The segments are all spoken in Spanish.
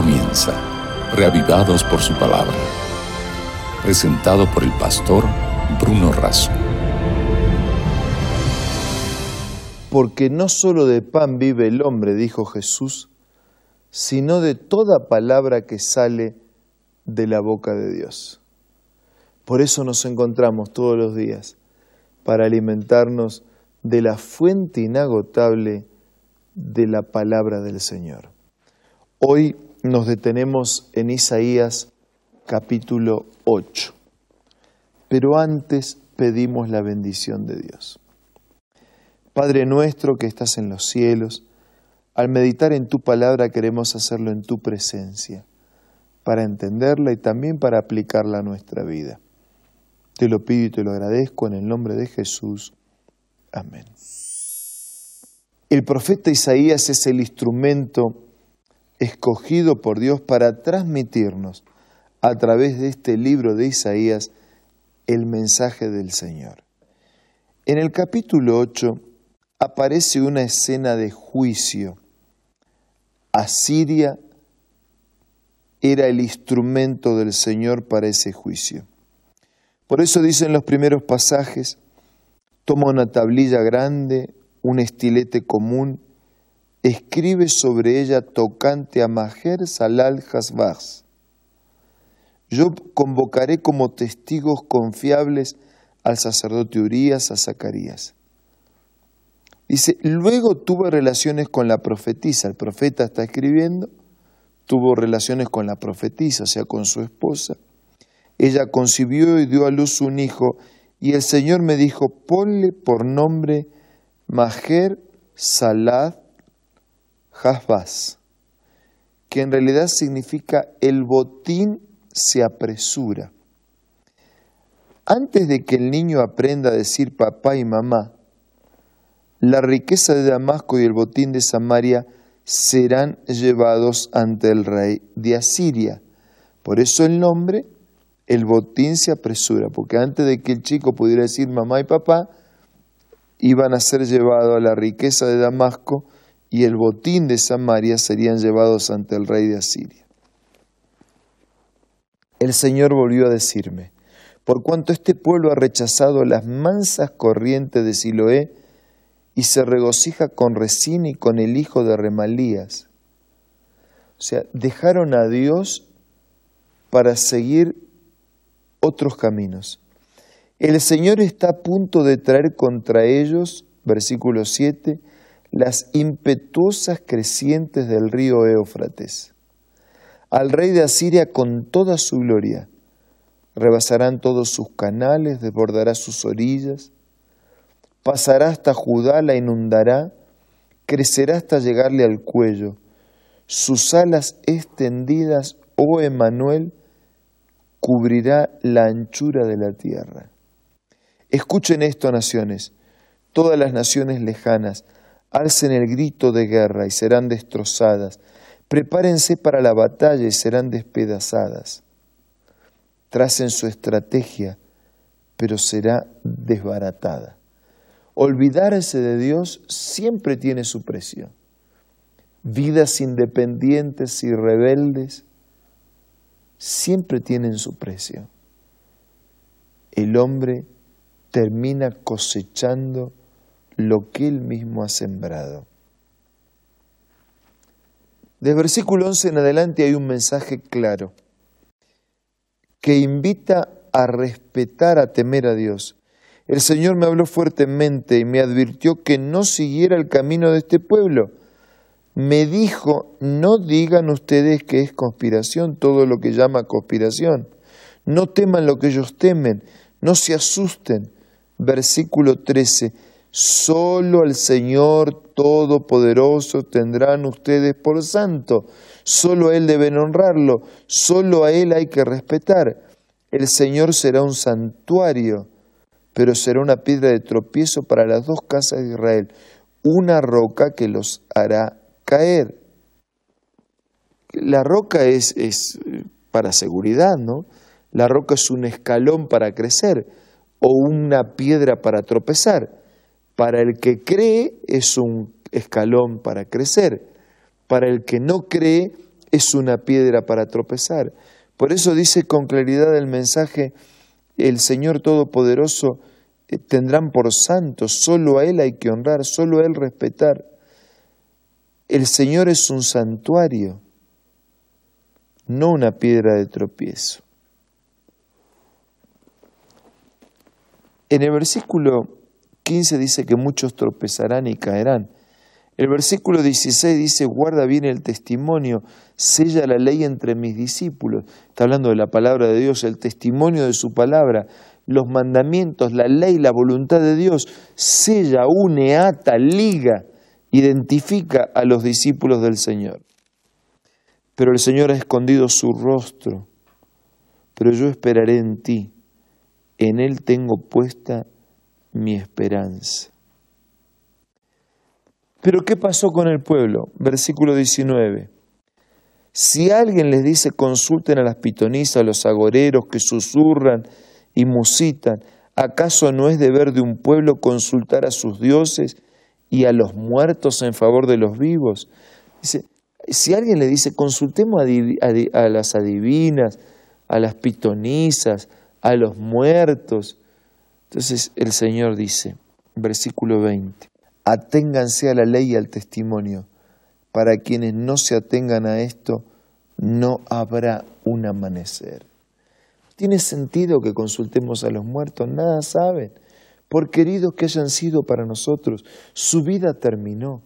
comienza, reavivados por su palabra. Presentado por el pastor Bruno Razo. Porque no solo de pan vive el hombre, dijo Jesús, sino de toda palabra que sale de la boca de Dios. Por eso nos encontramos todos los días, para alimentarnos de la fuente inagotable de la palabra del Señor. Hoy nos detenemos en Isaías capítulo 8, pero antes pedimos la bendición de Dios. Padre nuestro que estás en los cielos, al meditar en tu palabra queremos hacerlo en tu presencia, para entenderla y también para aplicarla a nuestra vida. Te lo pido y te lo agradezco en el nombre de Jesús. Amén. El profeta Isaías es el instrumento escogido por Dios para transmitirnos a través de este libro de Isaías el mensaje del Señor. En el capítulo 8 aparece una escena de juicio. Asiria era el instrumento del Señor para ese juicio. Por eso dicen los primeros pasajes, toma una tablilla grande, un estilete común, escribe sobre ella tocante a Majer Salal Hasbaz. Yo convocaré como testigos confiables al sacerdote Urias, a Zacarías. Dice, luego tuve relaciones con la profetisa, el profeta está escribiendo, tuvo relaciones con la profetisa, o sea, con su esposa. Ella concibió y dio a luz un hijo, y el Señor me dijo, ponle por nombre Majer Salad Hasbaz, que en realidad significa el botín se apresura. Antes de que el niño aprenda a decir papá y mamá, la riqueza de Damasco y el botín de Samaria serán llevados ante el rey de Asiria. Por eso el nombre, el botín se apresura, porque antes de que el chico pudiera decir mamá y papá, iban a ser llevados a la riqueza de Damasco y el botín de Samaria serían llevados ante el rey de Asiria. El Señor volvió a decirme, por cuanto este pueblo ha rechazado las mansas corrientes de Siloé y se regocija con Resín y con el hijo de Remalías. O sea, dejaron a Dios para seguir otros caminos. El Señor está a punto de traer contra ellos, versículo 7, las impetuosas crecientes del río Éufrates. Al rey de Asiria con toda su gloria. Rebasarán todos sus canales, desbordará sus orillas, pasará hasta Judá, la inundará, crecerá hasta llegarle al cuello. Sus alas extendidas, oh Emanuel, cubrirá la anchura de la tierra. Escuchen esto, naciones, todas las naciones lejanas, alcen el grito de guerra y serán destrozadas. Prepárense para la batalla y serán despedazadas. Tracen su estrategia, pero será desbaratada. Olvidarse de Dios siempre tiene su precio. Vidas independientes y rebeldes siempre tienen su precio. El hombre termina cosechando lo que él mismo ha sembrado. Del versículo 11 en adelante hay un mensaje claro que invita a respetar, a temer a Dios. El Señor me habló fuertemente y me advirtió que no siguiera el camino de este pueblo. Me dijo, no digan ustedes que es conspiración todo lo que llama conspiración. No teman lo que ellos temen, no se asusten. Versículo 13 Solo al Señor Todopoderoso tendrán ustedes por santo. Solo a Él deben honrarlo. Solo a Él hay que respetar. El Señor será un santuario, pero será una piedra de tropiezo para las dos casas de Israel, una roca que los hará caer. La roca es, es para seguridad, ¿no? La roca es un escalón para crecer o una piedra para tropezar. Para el que cree es un escalón para crecer. Para el que no cree es una piedra para tropezar. Por eso dice con claridad el mensaje, el Señor Todopoderoso eh, tendrán por santo, solo a Él hay que honrar, solo a Él respetar. El Señor es un santuario, no una piedra de tropiezo. En el versículo 15 dice que muchos tropezarán y caerán. El versículo 16 dice, guarda bien el testimonio, sella la ley entre mis discípulos. Está hablando de la palabra de Dios, el testimonio de su palabra, los mandamientos, la ley, la voluntad de Dios, sella, une, ata, liga, identifica a los discípulos del Señor. Pero el Señor ha escondido su rostro, pero yo esperaré en ti en Él tengo puesta mi esperanza. Pero ¿qué pasó con el pueblo? Versículo 19. Si alguien les dice consulten a las pitonisas, a los agoreros que susurran y musitan, ¿acaso no es deber de un pueblo consultar a sus dioses y a los muertos en favor de los vivos? Si alguien le dice consultemos a, a las adivinas, a las pitonisas, a los muertos. Entonces el Señor dice, versículo 20, aténganse a la ley y al testimonio. Para quienes no se atengan a esto, no habrá un amanecer. ¿Tiene sentido que consultemos a los muertos? Nada saben. Por queridos que hayan sido para nosotros, su vida terminó.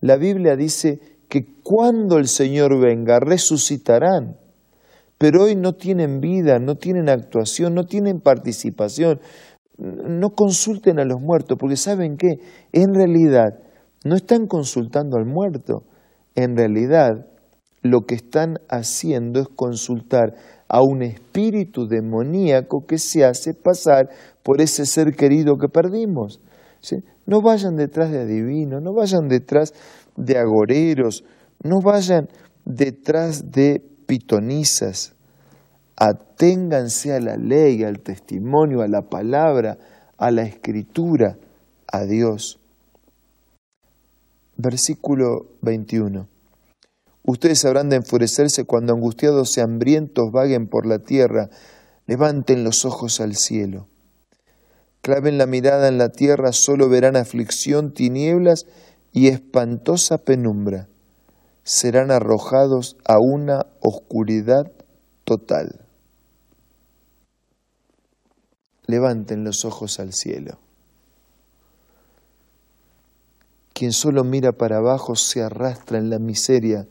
La Biblia dice que cuando el Señor venga, resucitarán pero hoy no tienen vida, no tienen actuación, no tienen participación. No consulten a los muertos, porque ¿saben qué? En realidad no están consultando al muerto, en realidad lo que están haciendo es consultar a un espíritu demoníaco que se hace pasar por ese ser querido que perdimos. No vayan detrás de adivinos, no vayan detrás de agoreros, no vayan detrás de pitonizas. Aténganse a la ley, al testimonio, a la palabra, a la escritura, a Dios. Versículo 21. Ustedes habrán de enfurecerse cuando angustiados y hambrientos vaguen por la tierra, levanten los ojos al cielo. Claven la mirada en la tierra, solo verán aflicción, tinieblas y espantosa penumbra serán arrojados a una oscuridad total. Levanten los ojos al cielo. Quien solo mira para abajo se arrastra en la miseria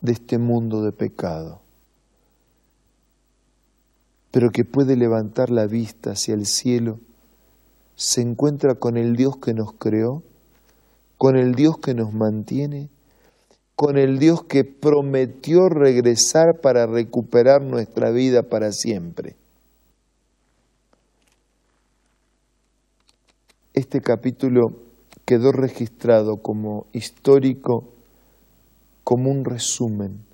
de este mundo de pecado, pero que puede levantar la vista hacia el cielo, se encuentra con el Dios que nos creó, con el Dios que nos mantiene con el Dios que prometió regresar para recuperar nuestra vida para siempre. Este capítulo quedó registrado como histórico, como un resumen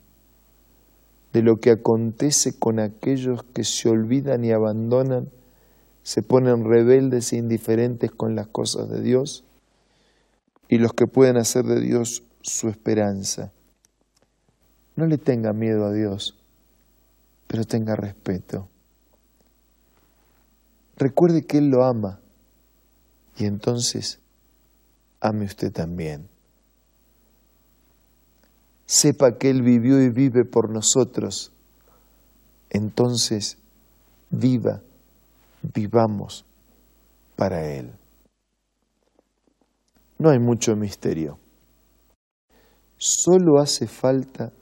de lo que acontece con aquellos que se olvidan y abandonan, se ponen rebeldes e indiferentes con las cosas de Dios, y los que pueden hacer de Dios su esperanza. No le tenga miedo a Dios, pero tenga respeto. Recuerde que Él lo ama y entonces ame usted también. Sepa que Él vivió y vive por nosotros. Entonces viva, vivamos para Él. No hay mucho misterio. Solo hace falta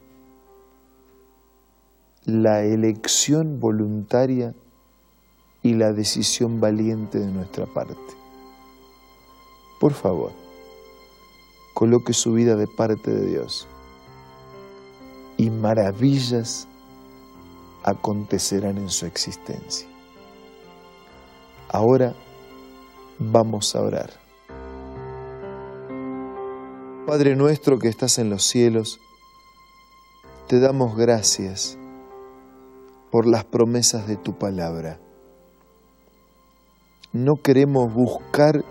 la elección voluntaria y la decisión valiente de nuestra parte. Por favor, coloque su vida de parte de Dios y maravillas acontecerán en su existencia. Ahora vamos a orar. Padre nuestro que estás en los cielos, te damos gracias por las promesas de tu palabra. No queremos buscar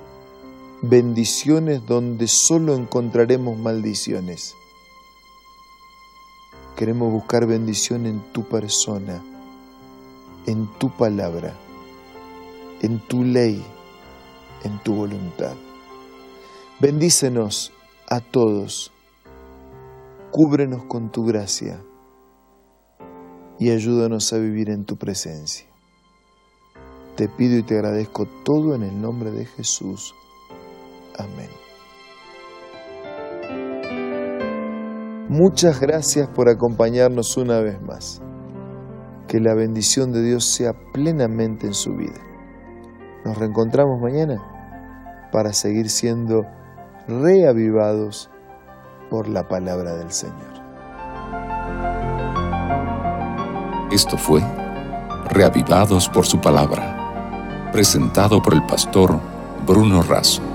bendiciones donde solo encontraremos maldiciones. Queremos buscar bendición en tu persona, en tu palabra, en tu ley, en tu voluntad. Bendícenos a todos, cúbrenos con tu gracia y ayúdanos a vivir en tu presencia. Te pido y te agradezco todo en el nombre de Jesús. Amén. Muchas gracias por acompañarnos una vez más. Que la bendición de Dios sea plenamente en su vida. Nos reencontramos mañana para seguir siendo reavivados por la palabra del Señor. Esto fue Reavivados por su palabra presentado por el pastor Bruno Razo.